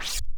you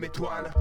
étoile.